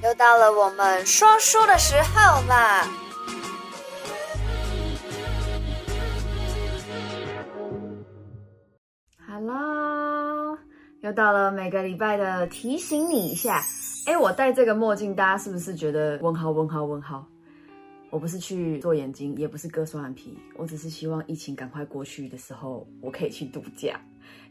又到了我们说书的时候啦！Hello，又到了每个礼拜的提醒你一下。哎，我戴这个墨镜，大家是不是觉得问号问号问号？我不是去做眼睛，也不是割双眼皮，我只是希望疫情赶快过去的时候，我可以去度假。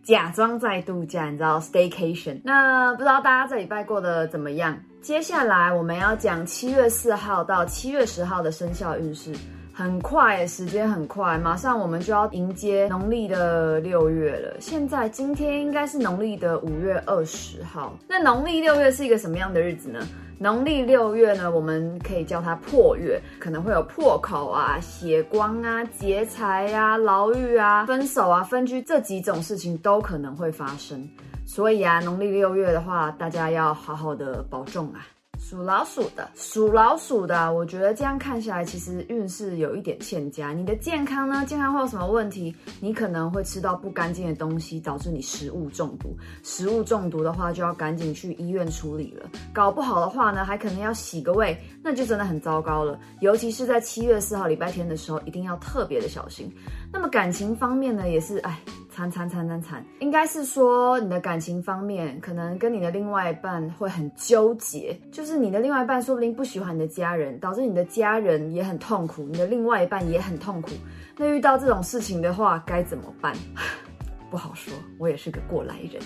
假装在度假，你知道，staycation。那不知道大家这礼拜过得怎么样？接下来我们要讲七月四号到七月十号的生肖运势，很快，时间很快，马上我们就要迎接农历的六月了。现在今天应该是农历的五月二十号。那农历六月是一个什么样的日子呢？农历六月呢，我们可以叫它破月，可能会有破口啊、血光啊、劫财啊、牢狱啊、分手啊、分居这几种事情都可能会发生。所以啊，农历六月的话，大家要好好的保重啊。属老鼠的，属老鼠的，我觉得这样看下来，其实运势有一点欠佳。你的健康呢？健康会有什么问题？你可能会吃到不干净的东西，导致你食物中毒。食物中毒的话，就要赶紧去医院处理了。搞不好的话呢，还可能要洗个胃，那就真的很糟糕了。尤其是在七月四号礼拜天的时候，一定要特别的小心。那么感情方面呢，也是哎。惨惨惨惨惨，应该是说你的感情方面，可能跟你的另外一半会很纠结，就是你的另外一半说不定不喜欢你的家人，导致你的家人也很痛苦，你的另外一半也很痛苦。那遇到这种事情的话，该怎么办？不好说，我也是个过来人。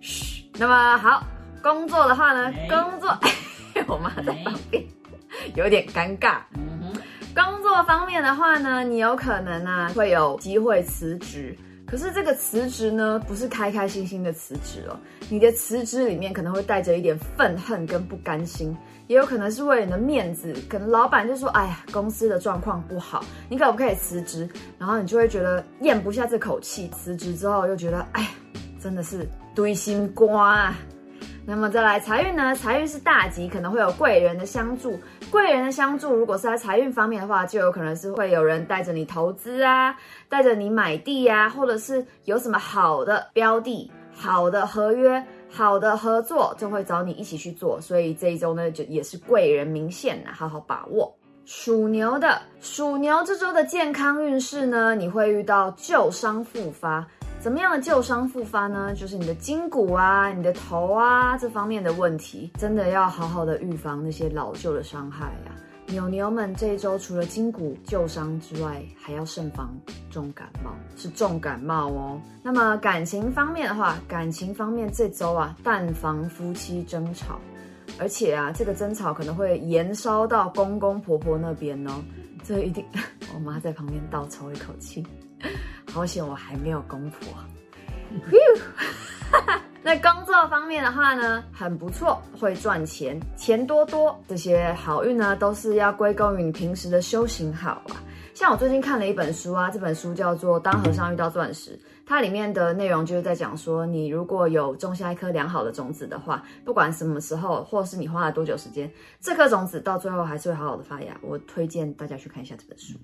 嘘，那么好，工作的话呢，工作，我妈在旁边，有点尴尬。工作方面的话呢，你有可能啊会有机会辞职。可是这个辞职呢，不是开开心心的辞职哦。你的辞职里面可能会带着一点愤恨跟不甘心，也有可能是为了你的面子。可能老板就说：“哎呀，公司的状况不好，你可不可以辞职？”然后你就会觉得咽不下这口气，辞职之后又觉得：“哎呀，真的是堆心瓜啊。”那么再来财运呢？财运是大吉，可能会有贵人的相助。贵人的相助，如果是在财运方面的话，就有可能是会有人带着你投资啊，带着你买地啊，或者是有什么好的标的、好的合约、好的合作，就会找你一起去做。所以这一周呢，就也是贵人明现，好好把握。属牛的，属牛这周的健康运势呢，你会遇到旧伤复发。怎么样的旧伤复发呢？就是你的筋骨啊、你的头啊这方面的问题，真的要好好的预防那些老旧的伤害啊。牛牛们这一周除了筋骨旧伤之外，还要慎防重感冒，是重感冒哦。那么感情方面的话，感情方面这周啊，但防夫妻争吵，而且啊，这个争吵可能会延烧到公公婆婆那边哦。这一定，我妈在旁边倒抽一口气。好险我还没有公婆。那工作方面的话呢，很不错，会赚钱，钱多多。这些好运呢，都是要归功于你平时的修行好啊。像我最近看了一本书啊，这本书叫做《当和尚遇到钻石》，它里面的内容就是在讲说，你如果有种下一颗良好的种子的话，不管什么时候，或是你花了多久时间，这颗种子到最后还是会好好的发芽。我推荐大家去看一下这本书。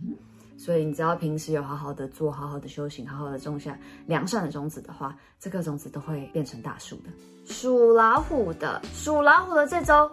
所以你只要平时有好好的做，好好的修行，好好的种下良善的种子的话，这颗种子都会变成大树的。属老虎的，属老虎的这周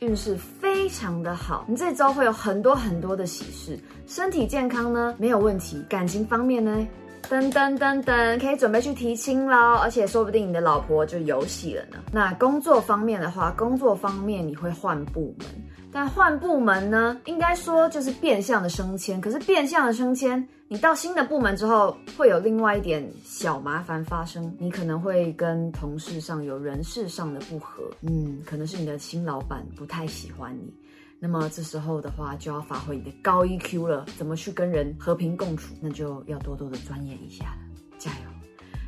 运势非常的好，你这周会有很多很多的喜事，身体健康呢没有问题，感情方面呢，噔噔噔噔，可以准备去提亲喽，而且说不定你的老婆就有喜了呢。那工作方面的话，工作方面你会换部门。但换部门呢，应该说就是变相的升迁。可是变相的升迁，你到新的部门之后，会有另外一点小麻烦发生。你可能会跟同事上有人事上的不合，嗯，可能是你的新老板不太喜欢你。那么这时候的话，就要发挥你的高 EQ 了，怎么去跟人和平共处，那就要多多的钻研一下了。加油！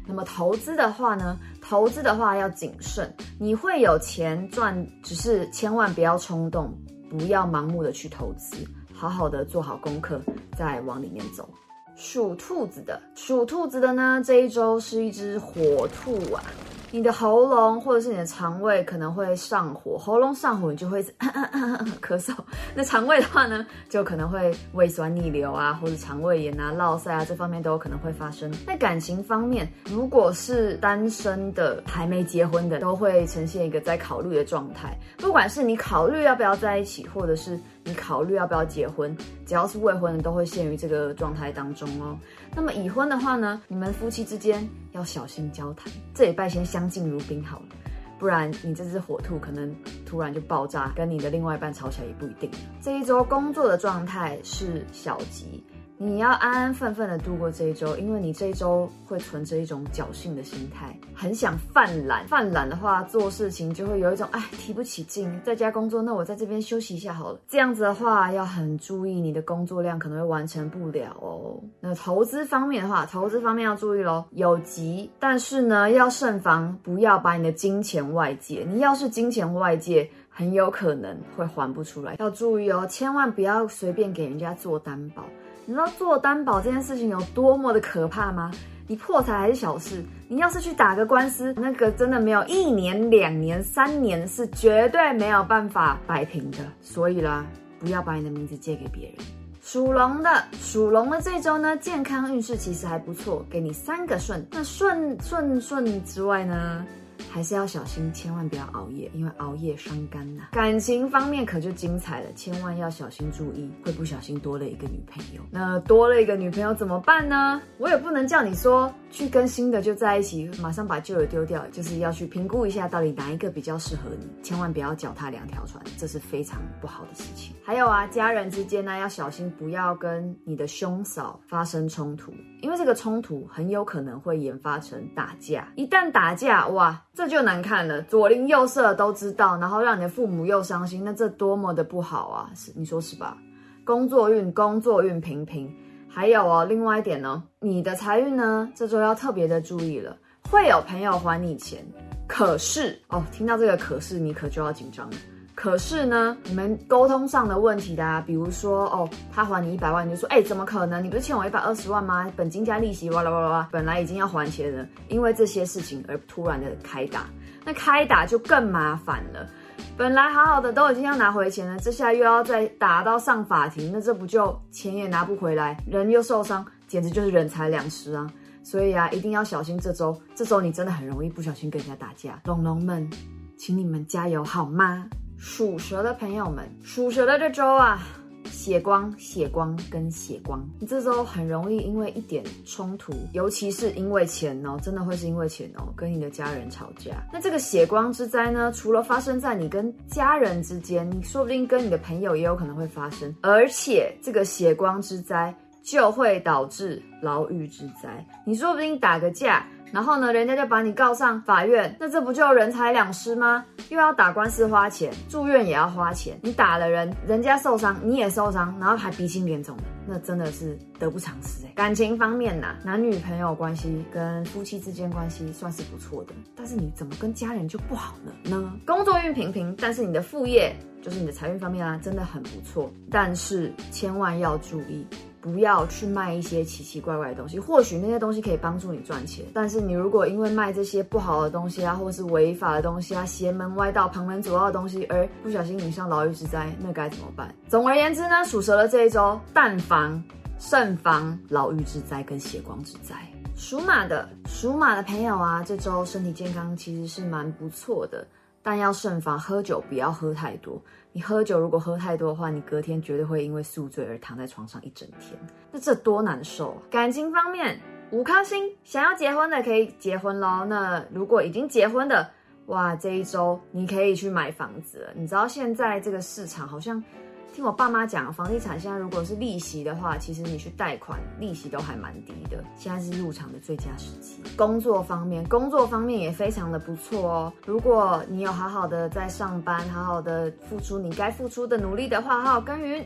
那么投资的话呢，投资的话要谨慎，你会有钱赚，只是千万不要冲动。不要盲目的去投资，好好的做好功课，再往里面走。属兔子的，属兔子的呢，这一周是一只火兔啊。你的喉咙或者是你的肠胃可能会上火，喉咙上火你就会 咳嗽。那肠胃的话呢，就可能会胃酸逆流啊，或者肠胃炎啊、落塞啊，这方面都有可能会发生。那感情方面，如果是单身的、还没结婚的，都会呈现一个在考虑的状态。不管是你考虑要不要在一起，或者是你考虑要不要结婚，只要是未婚的，都会陷于这个状态当中哦。那么已婚的话呢，你们夫妻之间要小心交谈，这礼拜先相敬如宾好了，不然你这只火兔可能突然就爆炸，跟你的另外一半吵起来也不一定。这一周工作的状态是小吉。你要安安分分的度过这一周，因为你这一周会存着一种侥幸的心态，很想犯懒。犯懒的话，做事情就会有一种哎提不起劲，在家工作，那我在这边休息一下好了。这样子的话，要很注意你的工作量可能会完成不了哦。那投资方面的话，投资方面要注意喽，有急，但是呢要慎防，不要把你的金钱外借。你要是金钱外借，很有可能会还不出来，要注意哦，千万不要随便给人家做担保。你知道做担保这件事情有多么的可怕吗？你破财还是小事，你要是去打个官司，那个真的没有一年、两年、三年是绝对没有办法摆平的。所以啦，不要把你的名字借给别人。属龙的，属龙的这周呢，健康运势其实还不错，给你三个顺。那顺顺顺之外呢？还是要小心，千万不要熬夜，因为熬夜伤肝呐。感情方面可就精彩了，千万要小心注意，会不小心多了一个女朋友。那多了一个女朋友怎么办呢？我也不能叫你说去跟新的就在一起，马上把旧的丢掉，就是要去评估一下到底哪一个比较适合你，千万不要脚踏两条船，这是非常不好的事情。还有啊，家人之间呢要小心，不要跟你的兄嫂发生冲突，因为这个冲突很有可能会演发成打架。一旦打架，哇！这就难看了，左邻右舍都知道，然后让你的父母又伤心，那这多么的不好啊！是你说是吧？工作运，工作运平平。还有哦，另外一点呢，你的财运呢，这周要特别的注意了，会有朋友还你钱，可是哦，听到这个可是，你可就要紧张了。可是呢，你们沟通上的问题的，比如说哦，他还你一百万，你就说，哎，怎么可能？你不是欠我一百二十万吗？本金加利息，哇啦哇啦哇，本来已经要还钱了，因为这些事情而突然的开打，那开打就更麻烦了。本来好好的都已经要拿回钱了，这下又要再打到上法庭，那这不就钱也拿不回来，人又受伤，简直就是人财两失啊！所以啊，一定要小心这周，这周你真的很容易不小心跟人家打架。龙龙们，请你们加油好吗？属蛇的朋友们，属蛇的这周啊，血光、血光跟血光，你这周很容易因为一点冲突，尤其是因为钱哦，真的会是因为钱哦，跟你的家人吵架。那这个血光之灾呢，除了发生在你跟家人之间，你说不定跟你的朋友也有可能会发生，而且这个血光之灾就会导致牢狱之灾，你说不定打个架。然后呢，人家就把你告上法院，那这不就人财两失吗？又要打官司花钱，住院也要花钱，你打了人，人家受伤，你也受伤，然后还鼻青脸肿的，那真的是得不偿失哎。感情方面呐、啊，男女朋友关系跟夫妻之间关系算是不错的，但是你怎么跟家人就不好了呢？工作运平平，但是你的副业就是你的财运方面啊，真的很不错，但是千万要注意。不要去卖一些奇奇怪怪的东西，或许那些东西可以帮助你赚钱，但是你如果因为卖这些不好的东西啊，或是违法的东西啊，邪门歪道、旁门左道的东西，而不小心引上牢狱之灾，那该怎么办？总而言之呢，属蛇的这一周，但防慎防牢狱之灾跟血光之灾。属马的属马的朋友啊，这周身体健康其实是蛮不错的。但要慎防喝酒，不要喝太多。你喝酒如果喝太多的话，你隔天绝对会因为宿醉而躺在床上一整天。那这多难受啊！感情方面，五颗星，想要结婚的可以结婚喽。那如果已经结婚的，哇，这一周你可以去买房子了。你知道现在这个市场好像。听我爸妈讲，房地产现在如果是利息的话，其实你去贷款利息都还蛮低的。现在是入场的最佳时机。工作方面，工作方面也非常的不错哦。如果你有好好的在上班，好好的付出你该付出的努力的话，好好耕耘，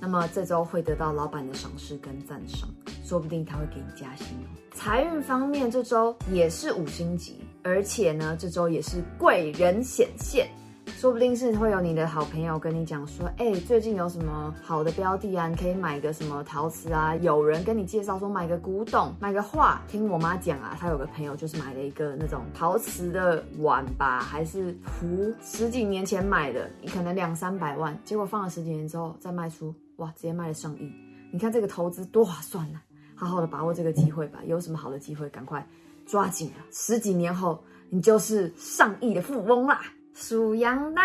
那么这周会得到老板的赏识跟赞赏，说不定他会给你加薪哦。财运方面，这周也是五星级，而且呢，这周也是贵人显现。说不定是会有你的好朋友跟你讲说，哎，最近有什么好的标的啊？你可以买个什么陶瓷啊？有人跟你介绍说买个古董，买个画。听我妈讲啊，她有个朋友就是买了一个那种陶瓷的碗吧，还是壶，十几年前买的，你可能两三百万，结果放了十几年之后再卖出，哇，直接卖了上亿。你看这个投资多划算呢、啊！好好的把握这个机会吧，有什么好的机会赶快抓紧啊！十几年后你就是上亿的富翁啦！属羊的，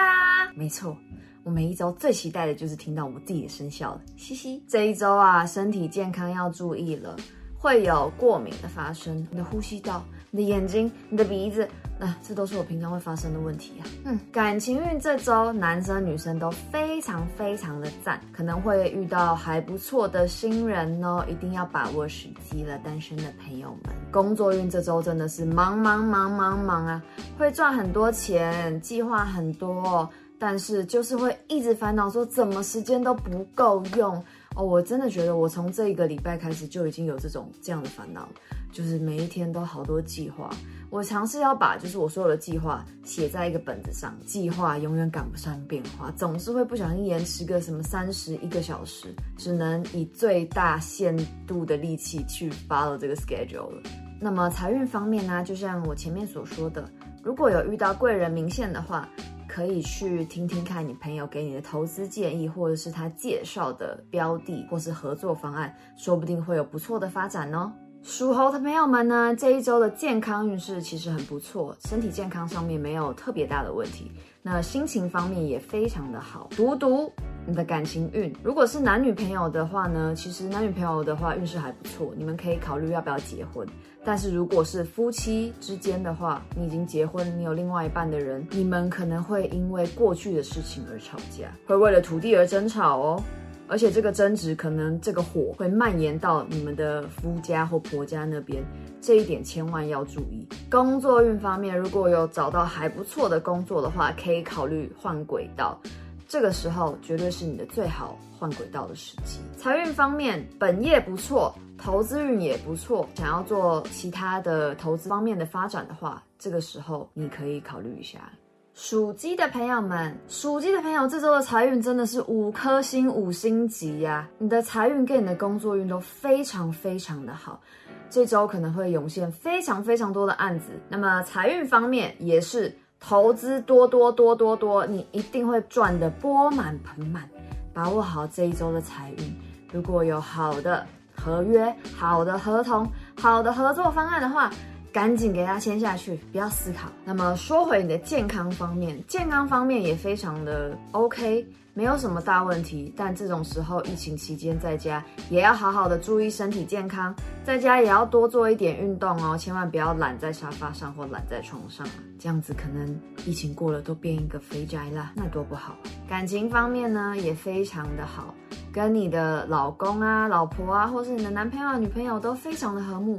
没错，我每一周最期待的就是听到我自己的生肖了，嘻嘻。这一周啊，身体健康要注意了，会有过敏的发生，你的呼吸道、你的眼睛、你的鼻子，那、啊、这都是我平常会发生的问题啊。嗯，感情运这周男生女生都非常非常的赞，可能会遇到还不错的新人哦，一定要把握时机了，单身的朋友们。工作运这周真的是忙忙忙忙忙啊，会赚很多钱，计划很多，但是就是会一直烦恼说怎么时间都不够用哦。我真的觉得我从这一个礼拜开始就已经有这种这样的烦恼，就是每一天都好多计划。我尝试要把就是我所有的计划写在一个本子上，计划永远赶不上变化，总是会不小心延迟个什么三十一个小时，只能以最大限度的力气去 follow 这个 schedule 了。那么财运方面呢，就像我前面所说的，如果有遇到贵人明线的话，可以去听听看你朋友给你的投资建议，或者是他介绍的标的或是合作方案，说不定会有不错的发展哦。属猴的朋友们呢，这一周的健康运势其实很不错，身体健康上面没有特别大的问题。那心情方面也非常的好。读读你的感情运，如果是男女朋友的话呢，其实男女朋友的话运势还不错，你们可以考虑要不要结婚。但是如果是夫妻之间的话，你已经结婚，你有另外一半的人，你们可能会因为过去的事情而吵架，会为了土地而争吵哦。而且这个争执可能这个火会蔓延到你们的夫家或婆家那边，这一点千万要注意。工作运方面，如果有找到还不错的工作的话，可以考虑换轨道，这个时候绝对是你的最好换轨道的时机。财运方面，本业不错，投资运也不错，想要做其他的投资方面的发展的话，这个时候你可以考虑一下。属鸡的朋友们，属鸡的朋友，这周的财运真的是五颗星五星级呀！你的财运跟你的工作运都非常非常的好，这周可能会涌现非常非常多的案子。那么财运方面也是投资多多多多多，你一定会赚得钵满盆满。把握好这一周的财运，如果有好的合约、好的合同、好的合作方案的话。赶紧给他签下去，不要思考。那么说回你的健康方面，健康方面也非常的 OK，没有什么大问题。但这种时候疫情期间在家也要好好的注意身体健康，在家也要多做一点运动哦，千万不要懒在沙发上或懒在床上，这样子可能疫情过了都变一个肥宅了，那多不好。感情方面呢也非常的好，跟你的老公啊、老婆啊，或是你的男朋友、女朋友都非常的和睦。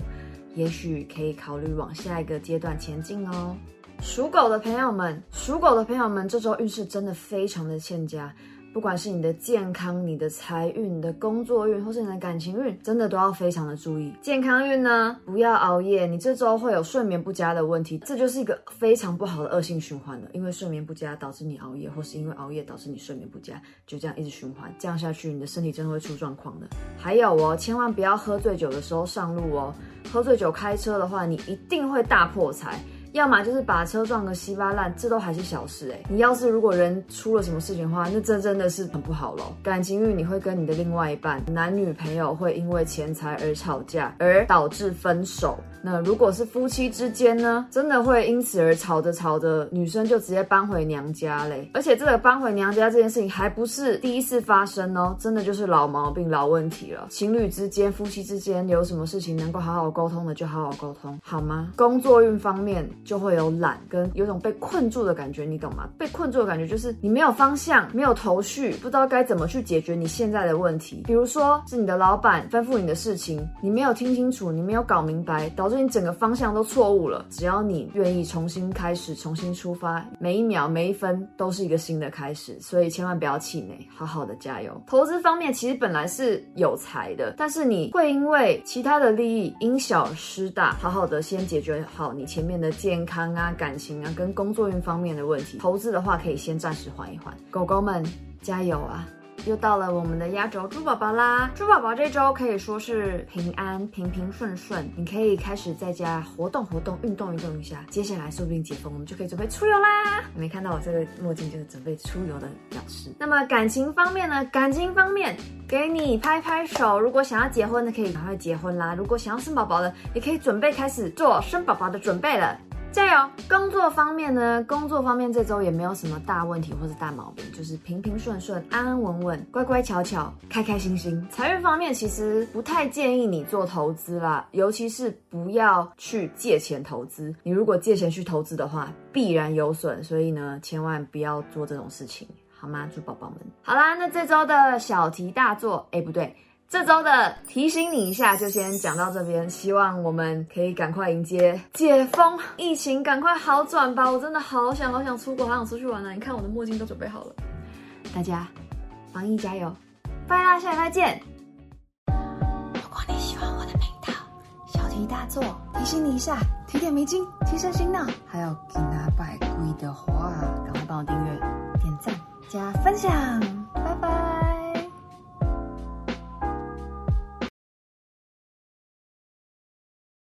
也许可以考虑往下一个阶段前进哦。属狗的朋友们，属狗的朋友们，这周运势真的非常的欠佳。不管是你的健康、你的财运、你的工作运，或是你的感情运，真的都要非常的注意。健康运呢，不要熬夜，你这周会有睡眠不佳的问题，这就是一个非常不好的恶性循环了。因为睡眠不佳导致你熬夜，或是因为熬夜导致你睡眠不佳，就这样一直循环，这样下去，你的身体真的会出状况的。还有哦，千万不要喝醉酒的时候上路哦，喝醉酒开车的话，你一定会大破财。要么就是把车撞个稀巴烂，这都还是小事哎。你要是如果人出了什么事情的话，那这真的是很不好喽。感情运你会跟你的另外一半，男女朋友会因为钱财而吵架，而导致分手。那如果是夫妻之间呢，真的会因此而吵着吵着，女生就直接搬回娘家嘞。而且这个搬回娘家这件事情还不是第一次发生哦，真的就是老毛病、老问题了。情侣之间、夫妻之间有什么事情能够好好沟通的，就好好沟通，好吗？工作运方面就会有懒跟有种被困住的感觉，你懂吗？被困住的感觉就是你没有方向、没有头绪，不知道该怎么去解决你现在的问题。比如说是你的老板吩咐你的事情，你没有听清楚，你没有搞明白，导致你整个方向都错误了。只要你愿意重新开始、重新出发，每一秒、每一分都是一个新的开始。所以千万不要气馁，好好的加油。投资方面其实本来是有财的，但是你会因为其他的利益因小失大，好好的先解决好你前面的建健康啊、感情啊跟工作运方面的问题。投资的话，可以先暂时缓一缓。狗狗们加油啊！又到了我们的压轴猪宝宝啦！猪宝宝这周可以说是平安、平平顺顺，你可以开始在家活动活动、运动运动一下。接下来说不定解封，我们就可以准备出游啦！你没看到我这个墨镜就是准备出游的表示。那么感情方面呢？感情方面，给你拍拍手。如果想要结婚的，可以赶快结婚啦！如果想要生宝宝的，也可以准备开始做生宝宝的准备了。加油！工作方面呢？工作方面这周也没有什么大问题或者大毛病，就是平平顺顺、安安稳稳、乖乖巧巧、开开心心。财运方面其实不太建议你做投资啦，尤其是不要去借钱投资。你如果借钱去投资的话，必然有损，所以呢，千万不要做这种事情，好吗？祝宝宝们。好啦，那这周的小题大做，哎，不对。这周的提醒你一下，就先讲到这边。希望我们可以赶快迎接解封，疫情赶快好转吧！我真的好想好想出国，好想出去玩啊！你看我的墨镜都准备好了，大家防疫加油！拜啦，下礼拜见。如果你喜欢我的频道，小题大做，提醒你一下，提点迷津，提升心脑。还有给拿百贵的话，赶快帮我订阅、点赞、加分享，拜拜。